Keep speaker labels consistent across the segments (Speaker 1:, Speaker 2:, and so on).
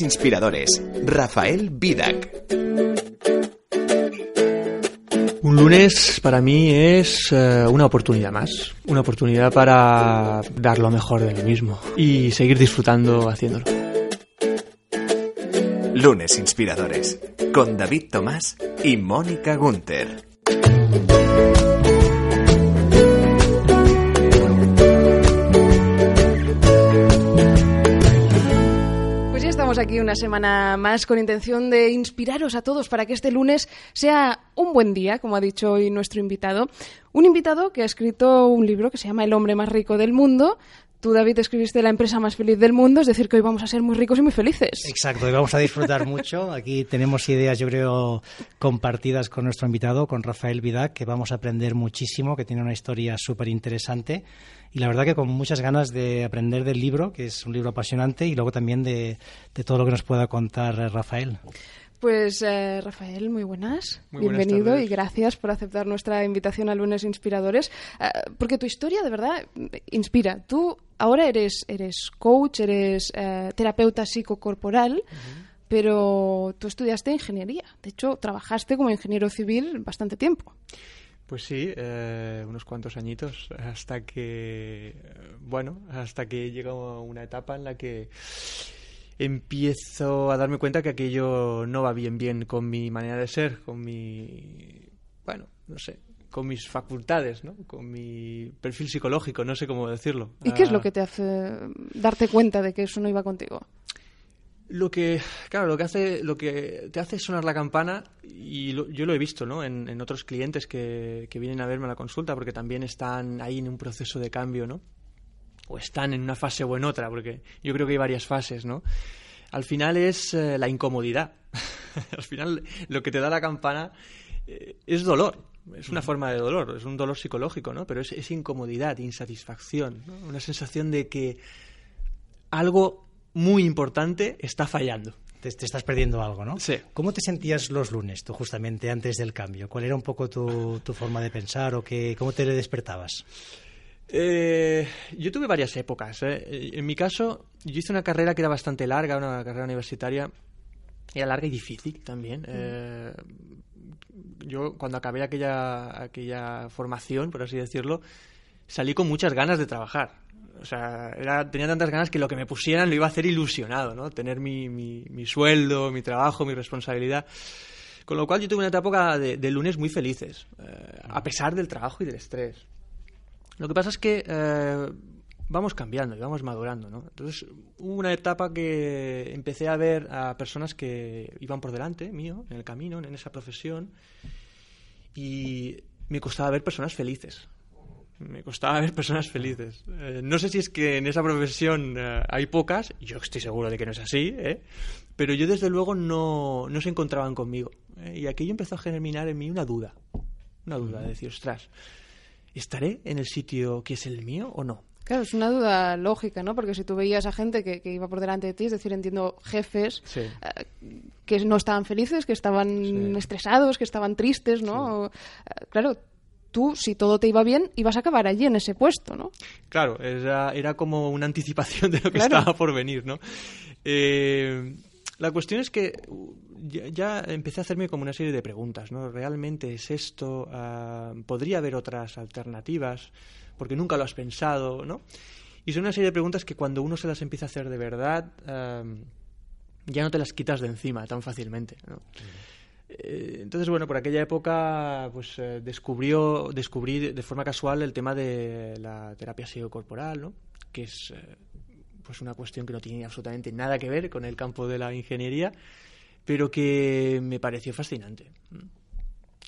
Speaker 1: Inspiradores, Rafael Vidac.
Speaker 2: Un lunes para mí es eh, una oportunidad más, una oportunidad para dar lo mejor de mí mismo y seguir disfrutando haciéndolo.
Speaker 1: Lunes Inspiradores, con David Tomás y Mónica Gunter.
Speaker 3: Aquí una semana más con intención de inspiraros a todos para que este lunes sea un buen día, como ha dicho hoy nuestro invitado. Un invitado que ha escrito un libro que se llama El hombre más rico del mundo. Tú, David, escribiste La empresa más feliz del mundo, es decir, que hoy vamos a ser muy ricos y muy felices.
Speaker 4: Exacto, y vamos a disfrutar mucho. Aquí tenemos ideas, yo creo, compartidas con nuestro invitado, con Rafael Vidac, que vamos a aprender muchísimo, que tiene una historia súper interesante. Y la verdad que con muchas ganas de aprender del libro, que es un libro apasionante, y luego también de, de todo lo que nos pueda contar eh, Rafael.
Speaker 3: Pues eh, Rafael, muy buenas.
Speaker 2: Muy buenas
Speaker 3: Bienvenido
Speaker 2: tardes.
Speaker 3: y gracias por aceptar nuestra invitación a Lunes Inspiradores. Eh, porque tu historia de verdad inspira. Tú ahora eres, eres coach, eres eh, terapeuta psicocorporal, pero tú estudiaste ingeniería. De hecho, trabajaste como ingeniero civil bastante tiempo.
Speaker 2: Pues sí, eh, unos cuantos añitos hasta que, bueno, hasta que llega una etapa en la que empiezo a darme cuenta que aquello no va bien bien con mi manera de ser, con mi, bueno, no sé, con mis facultades, ¿no? Con mi perfil psicológico, no sé cómo decirlo.
Speaker 3: ¿Y qué es lo
Speaker 2: Ah,
Speaker 3: que te hace darte cuenta de que eso no iba contigo?
Speaker 2: Lo que, claro, lo que hace, lo que te hace sonar la campana, y lo- yo lo he visto, ¿no? En, en otros clientes que, que vienen a verme a la consulta, porque también están ahí en un proceso de cambio, ¿no? O están en una fase o en otra, porque yo creo que hay varias fases, ¿no? Al final es eh, la incomodidad. Al final lo que te da la campana eh, es dolor. Es una forma de dolor, es un dolor psicológico, ¿no? Pero es, es incomodidad, insatisfacción, ¿no? Una sensación de que algo muy importante está fallando.
Speaker 4: Te, te estás perdiendo algo, ¿no?
Speaker 2: Sí.
Speaker 4: ¿Cómo te sentías los lunes, tú, justamente antes del cambio? ¿Cuál era un poco tu, tu forma de pensar o qué, cómo te despertabas?
Speaker 2: Eh, yo tuve varias épocas. ¿eh? En mi caso, yo hice una carrera que era bastante larga, una carrera universitaria. Era larga y difícil también. Eh, yo, cuando acabé aquella, aquella formación, por así decirlo, salí con muchas ganas de trabajar. O sea, era, tenía tantas ganas que lo que me pusieran lo iba a hacer ilusionado, ¿no? Tener mi, mi, mi sueldo, mi trabajo, mi responsabilidad. Con lo cual yo tuve una etapa de, de lunes muy felices, eh, a pesar del trabajo y del estrés. Lo que pasa es que eh, vamos cambiando y vamos madurando, ¿no? Entonces hubo una etapa que empecé a ver a personas que iban por delante mío, en el camino, en esa profesión, y me costaba ver personas felices. Me costaba ver personas felices. Eh, no sé si es que en esa profesión eh, hay pocas, yo estoy seguro de que no es así, ¿eh? pero yo desde luego no, no se encontraban conmigo. ¿eh? Y aquello empezó a germinar en mí una duda. Una duda de decir, ostras, ¿estaré en el sitio que es el mío o no?
Speaker 3: Claro, es una duda lógica, ¿no? Porque si tú veías a gente que, que iba por delante de ti, es decir, entiendo jefes
Speaker 2: Sí.
Speaker 3: eh, que no estaban felices, que estaban
Speaker 2: Sí.
Speaker 3: estresados, que estaban tristes, ¿no? Eh, claro, tú, si todo te iba bien, ibas a acabar allí en ese puesto, ¿no?
Speaker 2: Claro, era, era como una anticipación de lo que
Speaker 3: Claro.
Speaker 2: estaba por venir, ¿no? Eh, la cuestión es que ya, ya empecé a hacerme como una serie de preguntas, ¿no? ¿Realmente es esto? Ah, ¿Podría haber otras alternativas? Porque nunca lo has pensado, ¿no? Y son una serie de preguntas que cuando uno se las empieza a hacer de verdad, ya no te las quitas de encima tan fácilmente, ¿no? Eh, Entonces, bueno, por aquella época pues eh, descubrió, descubrí de- de forma casual el tema de la terapia psicocorporal, ¿no? que es eh, pues una cuestión que no tiene absolutamente nada que ver con el campo de la ingeniería, pero que me pareció fascinante.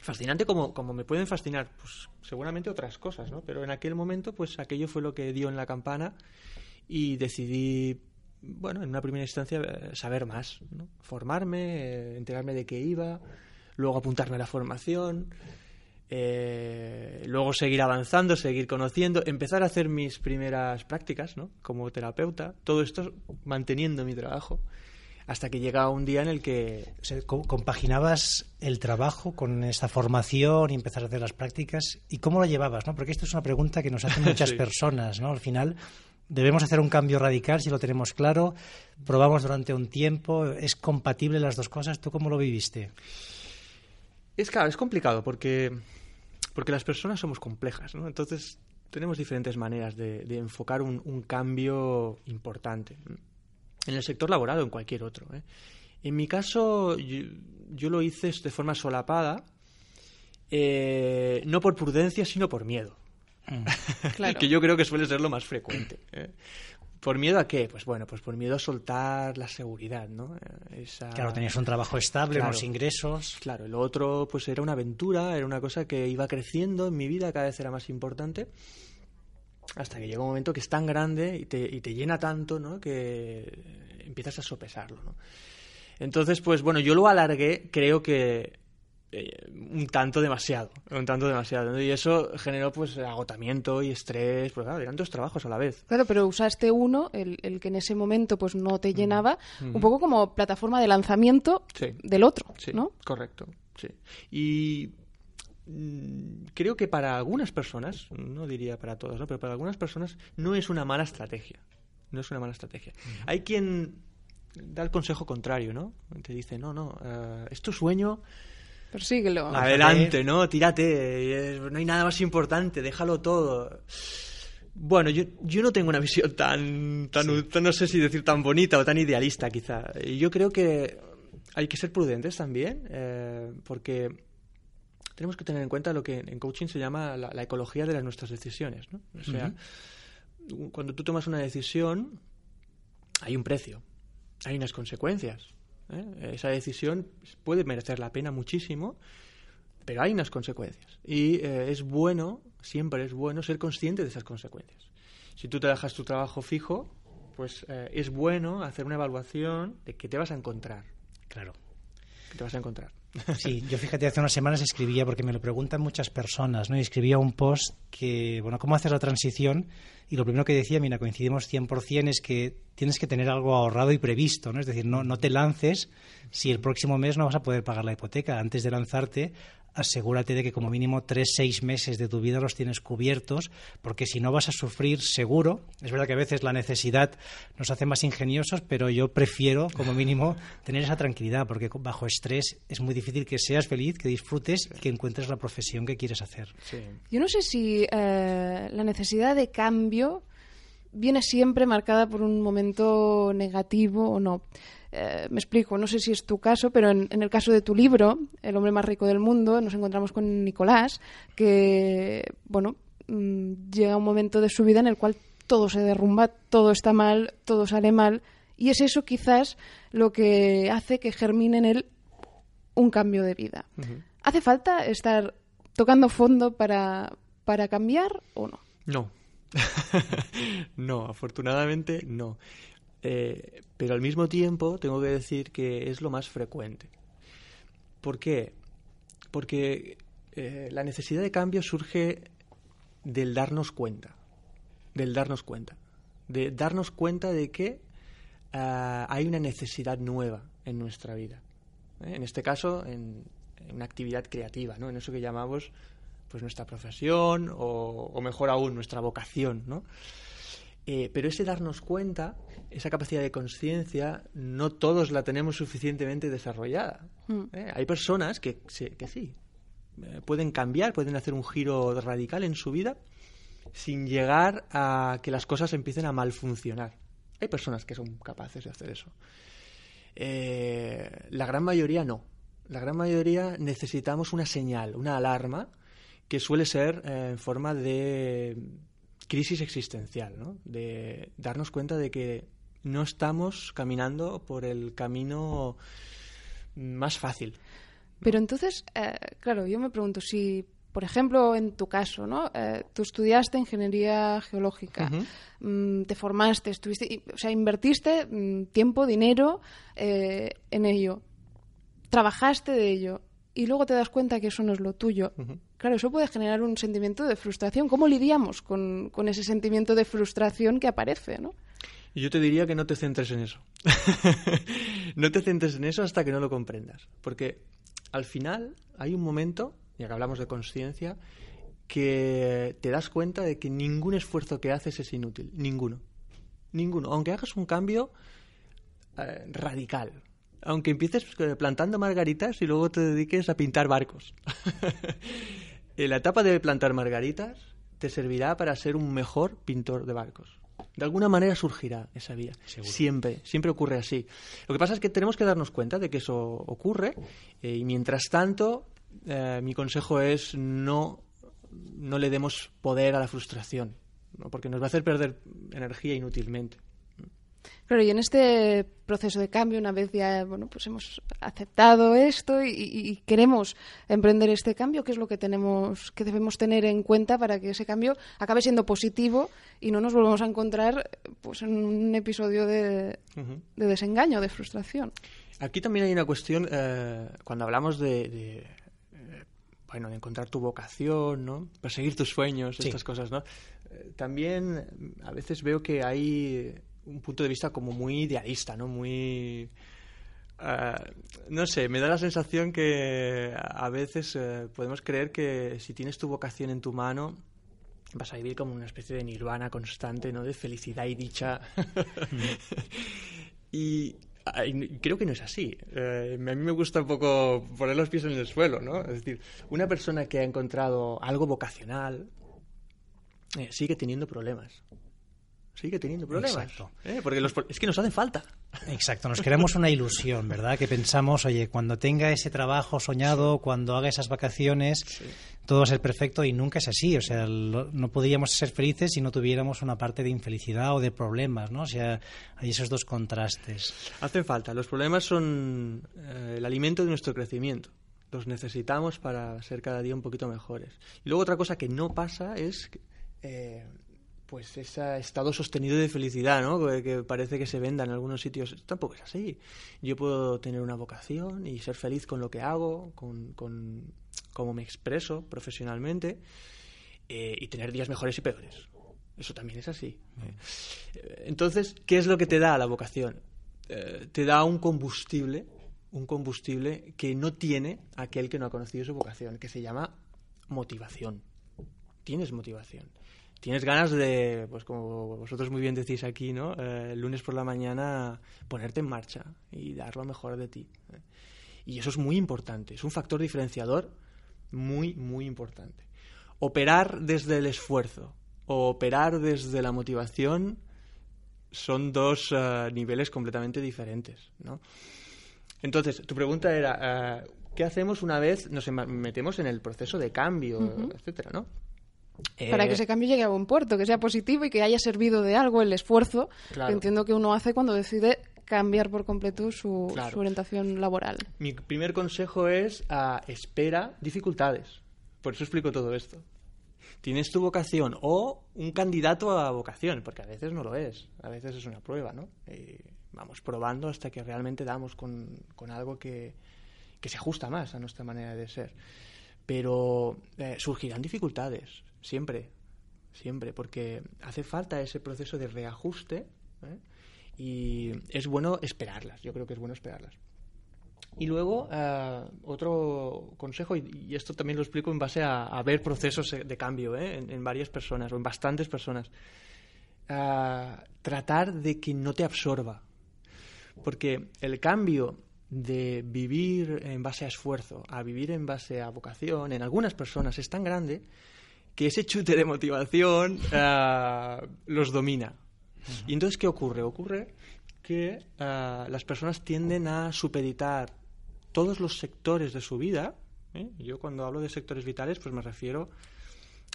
Speaker 2: fascinante como, como me pueden fascinar, pues seguramente otras cosas, ¿no? Pero en aquel momento, pues aquello fue lo que dio en la campana y decidí, bueno, en una primera instancia, eh, saber más. Formarme, eh, enterarme de qué iba, luego apuntarme a la formación, eh, luego seguir avanzando, seguir conociendo, empezar a hacer mis primeras prácticas, ¿no? Como terapeuta, todo esto manteniendo mi trabajo hasta que llega un día en el que...
Speaker 4: compaginabas el trabajo con esta formación y empezar a hacer las prácticas. ¿Y cómo lo llevabas? ¿no? Porque esto es una pregunta que nos hacen muchas personas. ¿no? Al final, debemos hacer un cambio radical si lo tenemos claro. Probamos durante un tiempo. ¿Es compatible las dos cosas? ¿Tú cómo lo viviste?
Speaker 2: Es claro, es complicado porque, porque las personas somos complejas. ¿no? Entonces, tenemos diferentes maneras de, enfocar un, un cambio importante en el sector laboral o en cualquier otro. ¿eh? En mi caso, yo, lo hice de forma solapada, eh, no por prudencia, sino por miedo. Mm. que yo creo que suele ser lo más frecuente. ¿eh? ¿Por miedo a qué? Pues bueno, pues por miedo a soltar la seguridad, ¿no?
Speaker 4: Claro, tenías un trabajo estable, unos ingresos.
Speaker 2: Claro, lo otro pues era una aventura, era una cosa que iba creciendo en mi vida, cada vez era más importante hasta que llega un momento que es tan grande y te, y te llena tanto ¿no? que empiezas a sopesarlo. ¿no? Entonces, pues bueno, yo lo alargué, creo que eh, un tanto demasiado, un tanto demasiado. Y eso generó pues agotamiento y estrés, porque claro, eran dos trabajos a la vez.
Speaker 3: Claro, pero usaste uno, el, el que en ese momento pues no te llenaba, un poco como plataforma de lanzamiento del otro,
Speaker 2: sí,
Speaker 3: ¿no?
Speaker 2: Correcto, sí. Y Mm, creo que para algunas personas, no diría para todas, ¿no? pero para algunas personas no es una mala estrategia. No es una mala estrategia. Hay quien da el consejo contrario, ¿no? Te dice, no, no, uh, es tu sueño.
Speaker 3: Persíguelo.
Speaker 2: Adelante, ¿no? Tírate. No hay nada más importante, déjalo todo. Bueno, yo, yo no tengo una visión tan, tan, no sé si decir tan bonita o tan idealista, quizá. Yo creo que hay que ser prudentes también, eh, porque tenemos que tener en cuenta lo que en coaching se llama la, ecología de las nuestras decisiones. ¿no? O sea, cuando tú tomas una decisión, hay un precio, hay unas consecuencias. ¿eh? Esa decisión puede merecer la pena muchísimo, pero hay unas consecuencias. Y eh, es bueno, siempre es bueno, ser consciente de esas consecuencias. Si tú te dejas tu trabajo fijo, pues eh, es bueno hacer una evaluación de qué te vas a encontrar.
Speaker 4: Claro.
Speaker 2: ¿Qué te vas a encontrar?
Speaker 4: Sí, yo fíjate, hace unas semanas escribía, porque me lo preguntan muchas personas, ¿no? Y escribía un post que, bueno, ¿cómo haces la transición? Y lo primero que decía, mira, coincidimos 100%, es que tienes que tener algo ahorrado y previsto, ¿no? Es decir, no, no te lances si el próximo mes no vas a poder pagar la hipoteca. Antes de lanzarte, asegúrate de que como mínimo tres, seis meses de tu vida los tienes cubiertos, porque si no vas a sufrir seguro. Es verdad que a veces la necesidad nos hace más ingeniosos, pero yo prefiero como mínimo tener esa tranquilidad, porque bajo estrés es muy difícil que seas feliz, que disfrutes y que encuentres la profesión que quieres hacer.
Speaker 3: Yo no sé si eh, la necesidad de cambio viene siempre marcada por un momento negativo o no. Eh, me explico, no sé si es tu caso, pero en, el caso de tu libro, El hombre más rico del mundo, nos encontramos con Nicolás, que, bueno, mm, llega un momento de su vida en el cual todo se derrumba, todo está mal, todo sale mal, y es eso quizás lo que hace que germine en él un cambio de vida. ¿Hace falta estar tocando fondo para, para cambiar o no?
Speaker 2: No. no, afortunadamente no. Eh, pero al mismo tiempo tengo que decir que es lo más frecuente. ¿Por qué? Porque eh, la necesidad de cambio surge del darnos cuenta, del darnos cuenta, de darnos cuenta de que ah, hay una necesidad nueva en nuestra vida. ¿eh? En este caso, en, una actividad creativa, ¿no? en eso que llamamos pues nuestra profesión o, o mejor aún nuestra vocación, ¿no? Eh, pero ese darnos cuenta, esa capacidad de conciencia, no todos la tenemos suficientemente desarrollada. Mm. ¿eh? Hay personas que, que sí, eh, pueden cambiar, pueden hacer un giro radical en su vida sin llegar a que las cosas empiecen a mal funcionar. Hay personas que son capaces de hacer eso. la gran mayoría no. La gran mayoría necesitamos una señal, una alarma, que suele ser en forma de crisis existencial, ¿no? de darnos cuenta de que no estamos caminando por el camino más fácil.
Speaker 3: Pero entonces, eh, claro, yo me pregunto si, por ejemplo, en tu caso, ¿no? Eh, tú estudiaste ingeniería geológica, mm, te formaste, estuviste, o sea, invertiste mm, tiempo, dinero eh, en ello, trabajaste de ello y luego te das cuenta que eso no es lo tuyo. Claro, eso puede generar un sentimiento de frustración. ¿Cómo lidiamos con, con ese sentimiento de frustración que aparece, no?
Speaker 2: Yo te diría que no te centres en eso. no te centres en eso hasta que no lo comprendas. Porque al final hay un momento, ya que hablamos de conciencia, que te das cuenta de que ningún esfuerzo que haces es inútil. Ninguno. Ninguno. Aunque hagas un cambio eh, radical. Aunque empieces eh, plantando margaritas y luego te dediques a pintar barcos. en la etapa de plantar margaritas te servirá para ser un mejor pintor de barcos. De alguna manera surgirá esa vía. Siempre, siempre ocurre así. Lo que pasa es que tenemos que darnos cuenta de que eso ocurre eh, y mientras tanto eh, mi consejo es no, no le demos poder a la frustración, porque nos va a hacer perder energía inútilmente.
Speaker 3: Claro, y en este proceso de cambio, una vez ya bueno, pues hemos aceptado esto y, queremos emprender este cambio, ¿qué es lo que tenemos, que debemos tener en cuenta para que ese cambio acabe siendo positivo y no nos volvamos a encontrar pues en un episodio de, desengaño, de frustración?
Speaker 2: Aquí también hay una cuestión eh, cuando hablamos de, eh, bueno, de encontrar tu vocación, ¿no? Perseguir tus sueños, estas cosas, ¿no? Eh, también a veces veo que hay un punto de vista como muy idealista, ¿no? Muy... Eh, no sé, me da la sensación que a veces eh, podemos creer que si tienes tu vocación en tu mano vas a vivir como una especie de nirvana constante, ¿no? De felicidad y dicha. y, creo que no es así. Eh, a mí me gusta un poco poner los pies en el suelo, ¿no? Es decir, una persona que ha encontrado algo vocacional sigue teniendo problemas sigue teniendo problemas. Exacto. ¿eh? Porque es que nos hacen falta.
Speaker 4: Exacto, nos creamos una ilusión, ¿verdad? Que pensamos, oye, cuando tenga ese trabajo soñado, cuando haga esas vacaciones, todo va a ser perfecto y nunca es así. O sea, no podríamos ser felices si no tuviéramos una parte de infelicidad o de problemas, ¿no? O sea, hay esos dos contrastes.
Speaker 2: Hacen falta. Los problemas son eh, el alimento de nuestro crecimiento los necesitamos para ser cada día un poquito mejores. Y luego otra cosa que no pasa es eh, pues ese estado sostenido de felicidad, ¿no? Que, parece que se venda en algunos sitios. Tampoco es así. Yo puedo tener una vocación y ser feliz con lo que hago, con, con cómo me expreso profesionalmente eh, y tener días mejores y peores. Eso también es así. Eh, entonces, ¿qué es lo que te da la vocación? Eh, te da un combustible, un combustible que no tiene aquel que no ha conocido su vocación, que se llama motivación. Tienes motivación tienes ganas de, pues como vosotros muy bien decís aquí, ¿no? Eh, el lunes por la mañana ponerte en marcha y dar lo mejor de ti. ¿eh? Y eso es muy importante, es un factor diferenciador muy, muy importante. Operar desde el esfuerzo o operar desde la motivación son dos eh, niveles completamente diferentes, ¿no? Entonces, tu pregunta era, ¿qué hacemos una vez nos metemos en el proceso de cambio, etcétera, ¿no?
Speaker 3: Para que eh, ese cambio llegue a buen puerto, que sea positivo y que haya servido de algo el esfuerzo que entiendo que uno hace cuando decide cambiar por completo su, orientación laboral.
Speaker 2: Mi primer consejo es a espera dificultades. Por eso explico todo esto. Tienes tu vocación o un candidato a vocación, porque a veces no lo es, a veces es una prueba, ¿no? vamos probando hasta que realmente damos con, algo que, se ajusta más a nuestra manera de ser. Pero eh, surgirán dificultades, siempre, siempre, porque hace falta ese proceso de reajuste ¿eh? y es bueno esperarlas, yo creo que es bueno esperarlas. Y luego, eh, otro consejo, y, esto también lo explico en base a, ver procesos de cambio ¿eh? en, varias personas o en bastantes personas. tratar de que no te absorba. Porque el cambio de vivir en base a esfuerzo a vivir en base a vocación en algunas personas es tan grande que ese chute de motivación uh, los domina. Y entonces, ¿qué ocurre? Ocurre que uh, las personas tienden a supeditar todos los sectores de su vida. ¿eh? Yo cuando hablo de sectores vitales, pues me refiero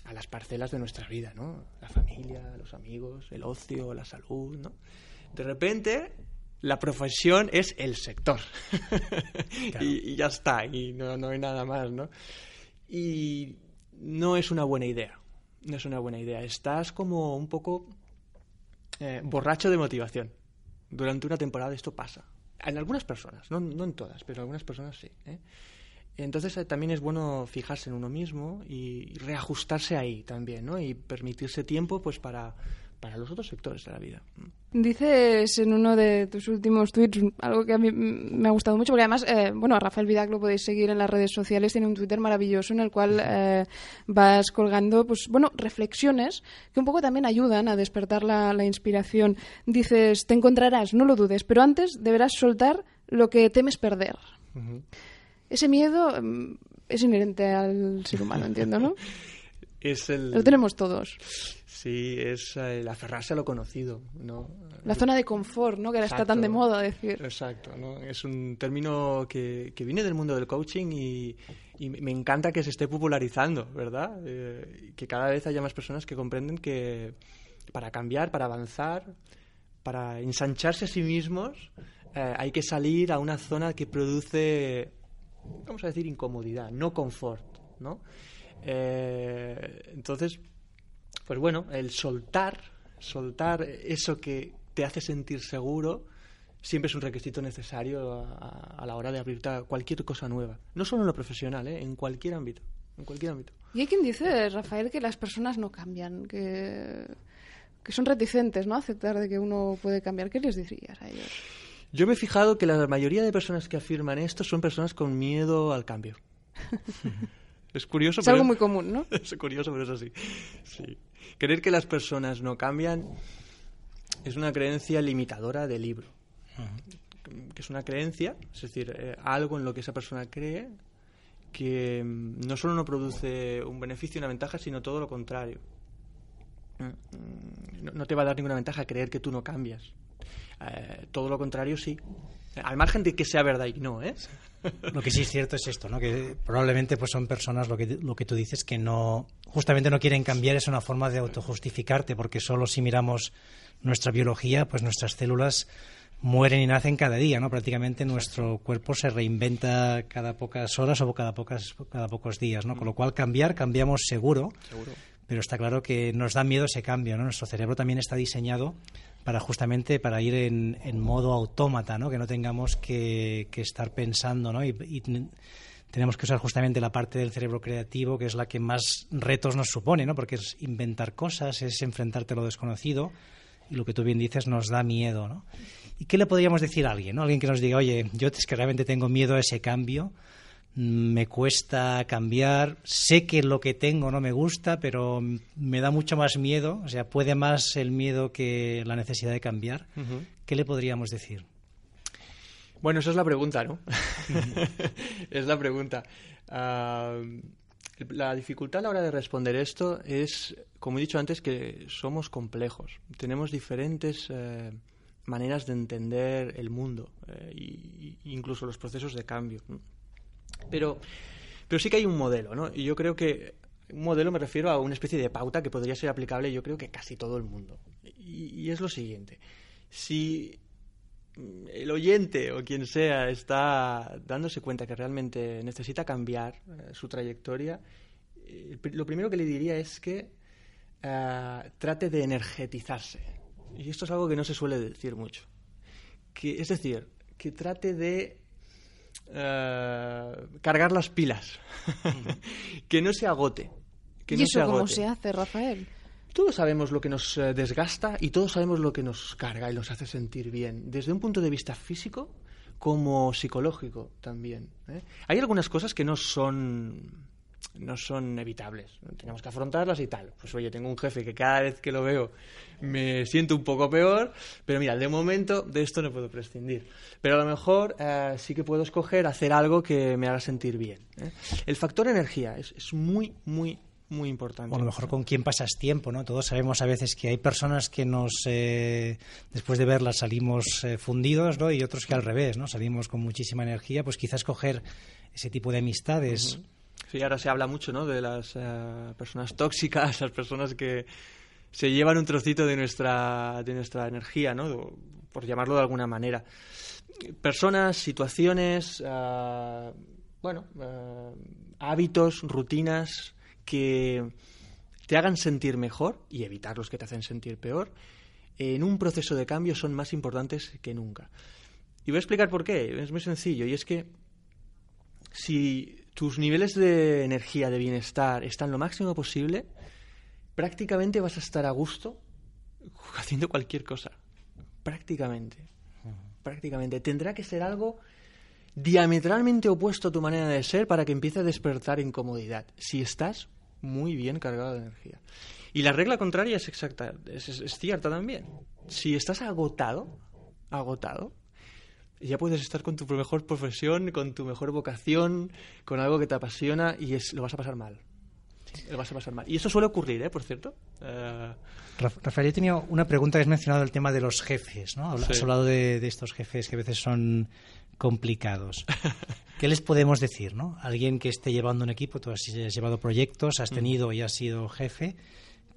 Speaker 2: a las parcelas de nuestra vida, ¿no? La familia, los amigos, el ocio, la salud, ¿no? De repente la profesión es el sector. y, y, ya está, y no, no hay nada más, ¿no? Y no es una buena idea. No es una buena idea. Estás como un poco eh, borracho de motivación. Durante una temporada esto pasa. En algunas personas, no, no en todas, pero en algunas personas sí. ¿eh? Entonces eh, también es bueno fijarse en uno mismo y reajustarse ahí también, ¿no? Y permitirse tiempo pues para para los otros sectores de la vida.
Speaker 3: Dices en uno de tus últimos tweets algo que a mí me ha gustado mucho, porque además, eh, bueno, a Rafael Vidac lo podéis seguir en las redes sociales, tiene un Twitter maravilloso en el cual eh, vas colgando, pues bueno, reflexiones que un poco también ayudan a despertar la, inspiración. Dices, te encontrarás, no lo dudes, pero antes deberás soltar lo que temes perder. Ese miedo mm, es inherente al ser humano, entiendo, ¿no?
Speaker 2: es el...
Speaker 3: Lo tenemos todos.
Speaker 2: Sí, es el aferrarse a lo conocido, ¿no?
Speaker 3: La zona de confort, ¿no? Que ahora está tan de moda decir.
Speaker 2: Exacto, ¿no? Es un término que, que viene del mundo del coaching y, y, me encanta que se esté popularizando, ¿verdad? Eh, que cada vez haya más personas que comprenden que para cambiar, para avanzar, para ensancharse a sí mismos, eh, hay que salir a una zona que produce, vamos a decir, incomodidad, no confort, ¿no? Eh, entonces, pues bueno, el soltar, soltar eso que te hace sentir seguro, siempre es un requisito necesario a, la hora de abrirte a cualquier cosa nueva. No solo en lo profesional, ¿eh? en cualquier ámbito. En cualquier ámbito.
Speaker 3: Y hay quien dice, Rafael, que las personas no cambian, que, que son reticentes ¿no? a aceptar de que uno puede cambiar. ¿Qué les dirías a ellos?
Speaker 2: Yo me he fijado que la mayoría de personas que afirman esto son personas con miedo al cambio. es curioso.
Speaker 3: Es algo muy común, ¿no?
Speaker 2: Es curioso, pero es así. Sí. Creer que las personas no cambian es una creencia limitadora del libro. Que es una creencia, es decir, eh, algo en lo que esa persona cree que mm, no solo no produce un beneficio y una ventaja, sino todo lo contrario. Mm, no, te va a dar ninguna ventaja creer que tú no cambias. Eh, todo lo contrario, sí. Al margen de que sea verdad y no, ¿eh?
Speaker 4: Lo que sí es cierto es esto, ¿no? Que probablemente pues son personas, lo que, lo que tú dices, que no, justamente no quieren cambiar, es una forma de autojustificarte, porque solo si miramos nuestra biología, pues nuestras células mueren y nacen cada día, ¿no? Prácticamente nuestro cuerpo se reinventa cada pocas horas o cada, pocas, cada pocos días, ¿no? Con lo cual cambiar, cambiamos seguro, seguro, pero está claro que nos da miedo ese cambio, ¿no? Nuestro cerebro también está diseñado para justamente para ir en, en modo autómata, ¿no? Que no tengamos que, estar pensando, ¿no? Y, tenemos que usar justamente la parte del cerebro creativo, que es la que más retos nos supone, ¿no? Porque es inventar cosas, es enfrentarte a lo desconocido, y lo que tú bien dices nos da miedo, ¿no? ¿Y qué le podríamos decir a alguien, ¿no? Alguien que nos diga, oye, yo es que realmente tengo miedo a ese cambio, me cuesta cambiar, sé que lo que tengo no me gusta, pero me da mucho más miedo, o sea, puede más el miedo que la necesidad de cambiar. ¿Qué le podríamos decir?
Speaker 2: Bueno, esa es la pregunta, ¿no? es la pregunta. Ah, la dificultad a la hora de responder esto es, como he dicho antes, que somos complejos. Tenemos diferentes eh, maneras de entender el mundo e incluso los procesos de cambio. Pero, pero sí que hay un modelo, ¿no? Y yo creo que un modelo me refiero a una especie de pauta que podría ser aplicable yo creo que casi todo el mundo. Y, es lo siguiente. Si el oyente o quien sea está dándose cuenta que realmente necesita cambiar eh, su trayectoria, eh, lo primero que le diría es que eh, trate de energetizarse. Y esto es algo que no se suele decir mucho. Que, es decir, que trate de cargar las pilas, que no se agote. Que
Speaker 3: ¿Y eso cómo se hace, Rafael?
Speaker 2: Todos sabemos lo que nos eh, desgasta y todos sabemos lo que nos carga y nos hace sentir bien, desde un punto de vista físico como psicológico también. ¿eh? Hay algunas cosas que no son no son evitables. Tenemos que afrontarlas y tal. Pues oye, tengo un jefe que cada vez que lo veo me siento un poco peor, pero mira, de momento de esto no puedo prescindir. Pero a lo mejor eh, sí que puedo escoger hacer algo que me haga sentir bien. ¿eh? El factor energía es, es muy, muy, muy importante.
Speaker 4: O a lo mejor con quién pasas tiempo, ¿no? Todos sabemos a veces que hay personas que nos, eh, después de verlas, salimos fundidos, ¿no? Y otros que al revés, ¿no? Salimos con muchísima energía, pues quizás coger ese tipo de amistades.
Speaker 2: Sí, ahora se habla mucho ¿no? de las eh, personas tóxicas, las personas que se llevan un trocito de nuestra, de nuestra energía, ¿no? por llamarlo de alguna manera. Personas, situaciones, ah, bueno, ah, hábitos, rutinas que te hagan sentir mejor y evitar los que te hacen sentir peor, en un proceso de cambio son más importantes que nunca. Y voy a explicar por qué. Es muy sencillo. Y es que si tus niveles de energía, de bienestar, están lo máximo posible, prácticamente vas a estar a gusto haciendo cualquier cosa. Prácticamente. Prácticamente. Tendrá que ser algo diametralmente opuesto a tu manera de ser para que empiece a despertar incomodidad. Si estás muy bien cargado de energía. Y la regla contraria es exacta, es, es cierta también. Si estás agotado, agotado, ya puedes estar con tu mejor profesión, con tu mejor vocación, con algo que te apasiona y es, lo vas a pasar mal. Lo vas a pasar mal. Y eso suele ocurrir, ¿eh? Por cierto. Eh,
Speaker 4: Rafael, yo tenía una pregunta que has mencionado el tema de los jefes, ¿no? Has hablado de, de, estos jefes que a veces son complicados. ¿Qué les podemos decir, no? Alguien que esté llevando un equipo, tú has llevado proyectos, has mm. tenido y has sido jefe.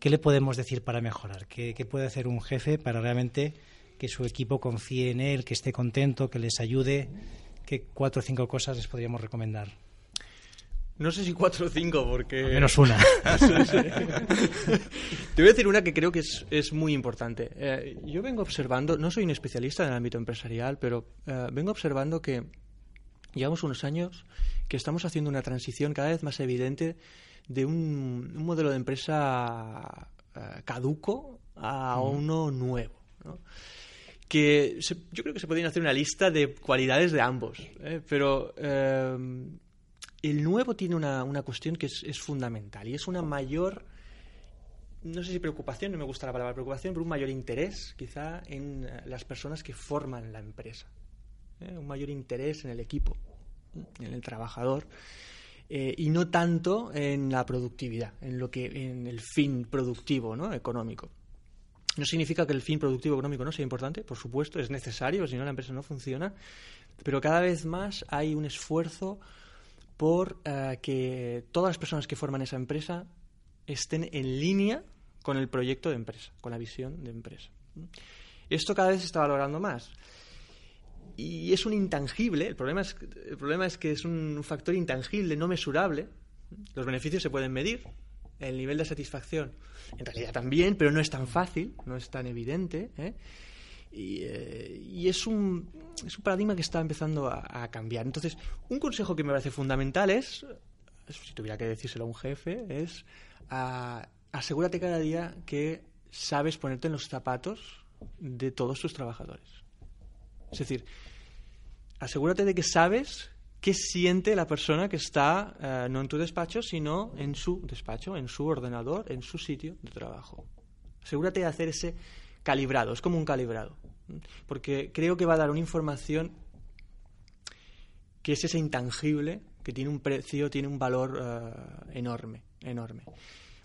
Speaker 4: ¿Qué le podemos decir para mejorar? ¿Qué, qué puede hacer un jefe para realmente que su equipo confíe en él, que esté contento, que les ayude. ¿Qué cuatro o cinco cosas les podríamos recomendar?
Speaker 2: No sé si cuatro o cinco, porque...
Speaker 4: menos una.
Speaker 2: Te voy a decir una que creo que es, muy importante. Eh, yo vengo observando, no soy un especialista en el ámbito empresarial, pero eh, vengo observando que llevamos unos años que estamos haciendo una transición cada vez más evidente de un, modelo de empresa eh, caduco a uno nuevo. ¿no? que yo creo que se podría hacer una lista de cualidades de ambos, pero el nuevo tiene una, una cuestión que es, fundamental y es una mayor, no sé si preocupación, no me gusta la palabra preocupación, pero un mayor interés quizá en eh, las personas que forman la empresa, un mayor interés en el equipo, en el trabajador. y no tanto en la productividad, en lo que en el fin productivo, ¿no? económico. No significa que el fin productivo económico no sea importante, por supuesto, es necesario, si no la empresa no funciona, pero cada vez más hay un esfuerzo por eh, que todas las personas que forman esa empresa estén en línea con el proyecto de empresa, con la visión de empresa. Esto cada vez se está valorando más. Y es un intangible, el problema es, el problema es que es un factor intangible, no mesurable. Los beneficios se pueden medir, el nivel de satisfacción en realidad también, pero no es tan fácil, no es tan evidente. ¿eh? Eh, y, es, un, es un paradigma que está empezando a, cambiar. Entonces, un consejo que me parece fundamental es, si tuviera que decírselo a un jefe, es asegúrate cada día que sabes ponerte en los zapatos de todos tus trabajadores. Es decir, asegúrate de que sabes qué siente la persona que está eh, no en tu despacho, sino en su despacho, en su ordenador, en su sitio de trabajo. Asegúrate de hacer ese calibrado, es como un calibrado, porque creo que va a dar una información que es ese intangible, que tiene un precio, tiene un valor eh, enorme, enorme.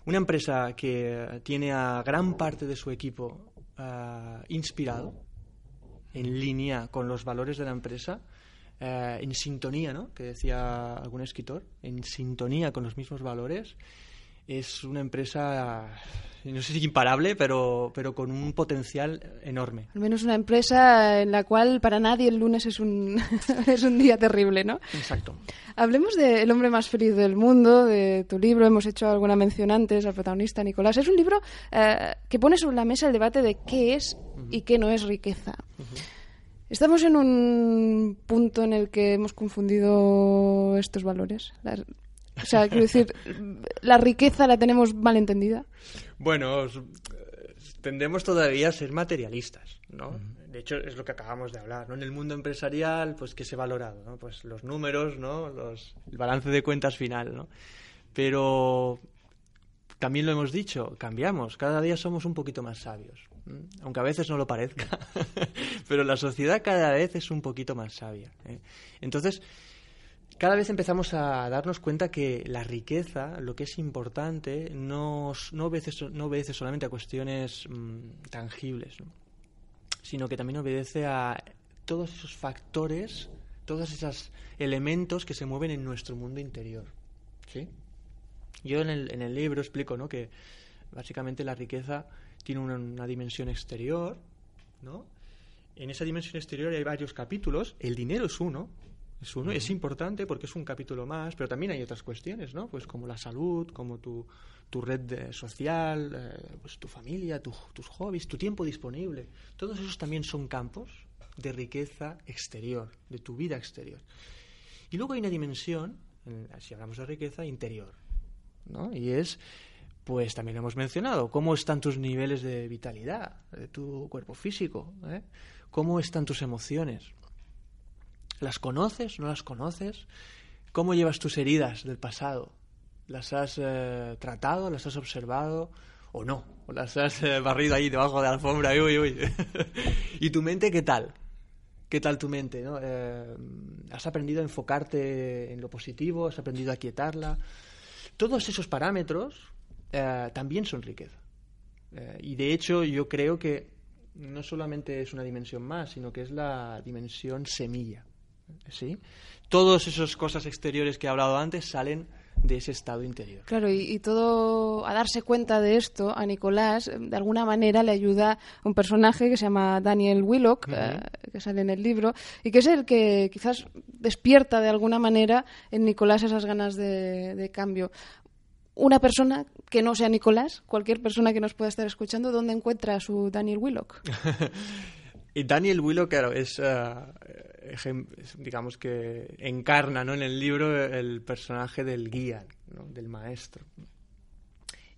Speaker 2: Una empresa que tiene a gran parte de su equipo eh, inspirado, en línea con los valores de la empresa, eh, en sintonía, ¿no? que decía algún escritor, en sintonía con los mismos valores, es una empresa, no sé si imparable, pero, pero con un potencial enorme.
Speaker 3: Al menos una empresa en la cual para nadie el lunes es un, es un día terrible, ¿no?
Speaker 2: Exacto.
Speaker 3: Hablemos de El hombre más feliz del mundo, de tu libro, hemos hecho alguna mención antes al protagonista Nicolás. Es un libro eh, que pone sobre la mesa el debate de qué es y qué no es riqueza. ¿Estamos en un punto en el que hemos confundido estos valores? O sea, quiero decir, ¿la riqueza la tenemos mal entendida?
Speaker 2: Bueno, tendemos todavía a ser materialistas, ¿no? De hecho, es lo que acabamos de hablar, ¿no? En el mundo empresarial, pues, ¿qué se ha valorado, no? Pues los números, ¿no? Los, el balance de cuentas final, ¿no? Pero también lo hemos dicho, cambiamos, cada día somos un poquito más sabios. Aunque a veces no lo parezca, pero la sociedad cada vez es un poquito más sabia. ¿eh? Entonces, cada vez empezamos a darnos cuenta que la riqueza, lo que es importante, no, obedece, solamente a cuestiones mm, tangibles, sino que también obedece a todos esos factores, todos esos elementos que se mueven en nuestro mundo interior. ¿sí? Yo en el, libro explico ¿no? que básicamente la riqueza tiene una, dimensión exterior, ¿no? En esa dimensión exterior hay varios capítulos. El dinero es uno. Es uno, es importante porque es un capítulo más, pero también hay otras cuestiones, ¿no? Pues como la salud, como tu, tu red social, eh, pues tu familia, tus hobbies, tu tiempo disponible. Todos esos también son campos de riqueza exterior, de tu vida exterior. Y luego hay una dimensión, si hablamos de riqueza, interior, ¿no? Y es, pues también hemos mencionado, cómo están tus niveles de vitalidad, de tu cuerpo físico, ¿eh? cómo están tus emociones. ¿Las conoces? ¿No las conoces? ¿Cómo llevas tus heridas del pasado? ¿Las has eh, tratado? ¿Las has observado? ¿O no? ¿O las has eh, barrido ahí debajo de la alfombra? Uy, uy. ¿Y tu mente qué tal? ¿Qué tal tu mente? ¿no? Eh, ¿Has aprendido a enfocarte en lo positivo? ¿Has aprendido a quietarla? Todos esos parámetros también son riqueza. Y de hecho yo creo que no solamente es una dimensión más, sino que es la dimensión semilla. ¿Sí? Todas esas cosas exteriores que he hablado antes salen de ese estado interior.
Speaker 3: Claro, y, todo, a darse cuenta de esto, a Nicolás, de alguna manera le ayuda un personaje que se llama Daniel Willock, eh, que sale en el libro, y que es el que quizás despierta de alguna manera en Nicolás esas ganas de, cambio una persona que no sea Nicolás, cualquier persona que nos pueda estar escuchando, ¿dónde encuentra a su Daniel Willock?
Speaker 2: y Daniel Willock, claro, es, eh, digamos que encarna ¿no? en el libro el personaje del guía, del maestro.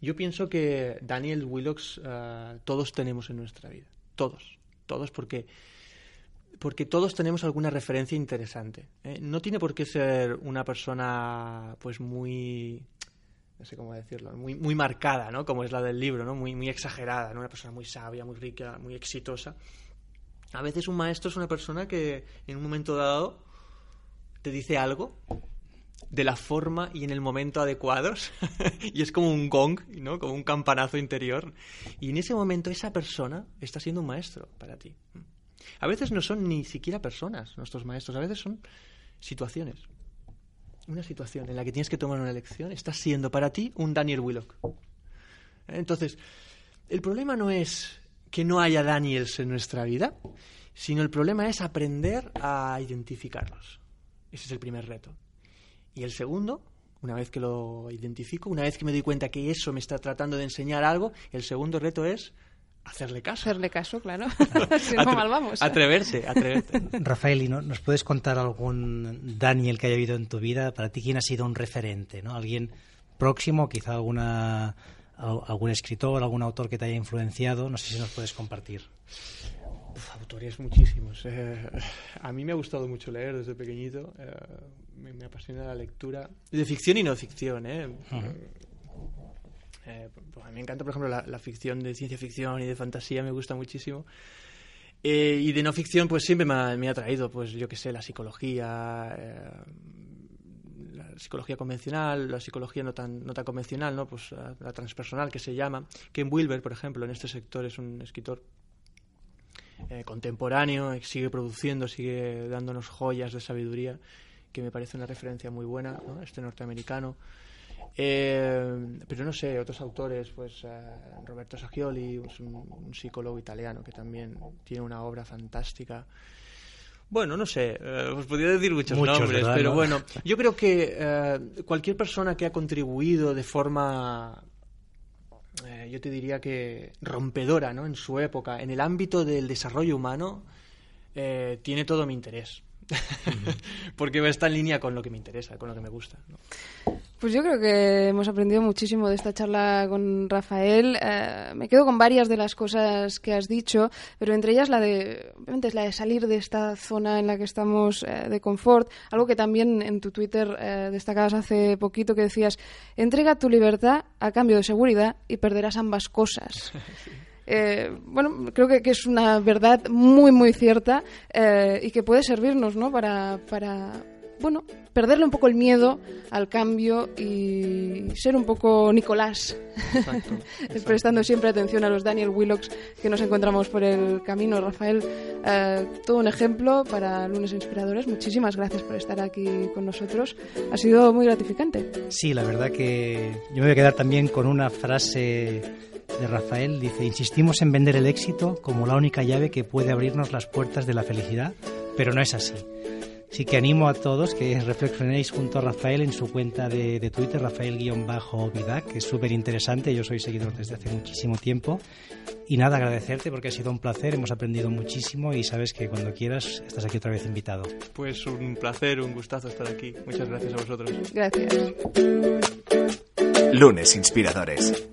Speaker 2: Yo pienso que Daniel Willocks uh, todos tenemos en nuestra vida, todos, todos porque porque todos tenemos alguna referencia interesante. ¿eh? No tiene por qué ser una persona pues muy no sé cómo decirlo, muy, muy marcada, ¿no? Como es la del libro, ¿no? Muy, muy exagerada, ¿no? Una persona muy sabia, muy rica, muy exitosa. A veces un maestro es una persona que en un momento dado te dice algo de la forma y en el momento adecuados y es como un gong, ¿no? Como un campanazo interior y en ese momento esa persona está siendo un maestro para ti. A veces no son ni siquiera personas nuestros maestros, a veces son situaciones. Una situación en la que tienes que tomar una elección está siendo para ti un Daniel Willock. Entonces, el problema no es que no haya Daniels en nuestra vida, sino el problema es aprender a identificarlos. Ese es el primer reto. Y el segundo, una vez que lo identifico, una vez que me doy cuenta que eso me está tratando de enseñar algo, el segundo reto es hacerle caso.
Speaker 3: Hacerle caso, claro. si no, mal vamos.
Speaker 2: Atreverse, atreverse.
Speaker 4: Rafael, ¿y no, ¿nos puedes contar algún Daniel que haya habido en tu vida? Para ti, ¿quién ha sido un referente? ¿no? ¿Alguien próximo, quizá alguna algún escritor, algún autor que te haya influenciado. No sé si nos puedes compartir.
Speaker 2: autores muchísimos. Eh, a mí me ha gustado mucho leer desde pequeñito. Eh, me, apasiona la lectura. De ficción y no ficción. ¿eh? eh pues a mí me encanta, por ejemplo, la, ficción de ciencia ficción y de fantasía. Me gusta muchísimo. y de no ficción, pues siempre me ha, me ha traído, pues yo qué sé, la psicología psicología convencional, la psicología no tan, no tan convencional, ¿no? pues la, transpersonal que se llama. Ken Wilber, por ejemplo, en este sector es un escritor eh, contemporáneo, sigue produciendo, sigue dándonos joyas de sabiduría, que me parece una referencia muy buena, este norteamericano. Eh, pero no sé, otros autores, pues eh, Roberto Saggioli, un, un, psicólogo italiano que también tiene una obra fantástica. Bueno, no sé, eh, os podría decir muchos, nombres, pero bueno, yo creo que eh, cualquier persona que ha contribuido de forma, eh, yo te diría que rompedora, ¿no? En su época, en el ámbito del desarrollo humano, tiene todo mi interés. Porque está en línea con lo que me interesa, con lo que me gusta.
Speaker 3: Pues yo creo que hemos aprendido muchísimo de esta charla con Rafael. Eh, me quedo con varias de las cosas que has dicho, pero entre ellas la de, obviamente es la de salir de esta zona en la que estamos eh, de confort. Algo que también en tu Twitter eh, destacabas hace poquito que decías, entrega tu libertad a cambio de seguridad y perderás ambas cosas. bueno, creo que, que, es una verdad muy, muy cierta y que puede servirnos ¿no? para, para, bueno, perderle un poco el miedo al cambio y ser un poco Nicolás, prestando siempre atención a los Daniel Willocks que nos encontramos por el camino. Rafael, eh, todo un ejemplo para Lunes Inspiradores. Muchísimas gracias por estar aquí con nosotros. Ha sido muy gratificante.
Speaker 4: Sí, la verdad que yo me voy a quedar también con una frase de Rafael dice, insistimos en vender el éxito como la única llave que puede abrirnos las puertas de la felicidad, pero no es así. Así que animo a todos que reflexionéis junto a Rafael en su cuenta de, de Twitter, Rafael-Vidac, que es súper interesante. Yo soy seguidor desde hace muchísimo tiempo. Y nada, agradecerte porque ha sido un placer, hemos aprendido muchísimo y sabes que cuando quieras estás aquí otra vez invitado.
Speaker 2: Pues un placer, un gustazo estar aquí. Muchas gracias a vosotros.
Speaker 3: Gracias.
Speaker 1: Lunes Inspiradores.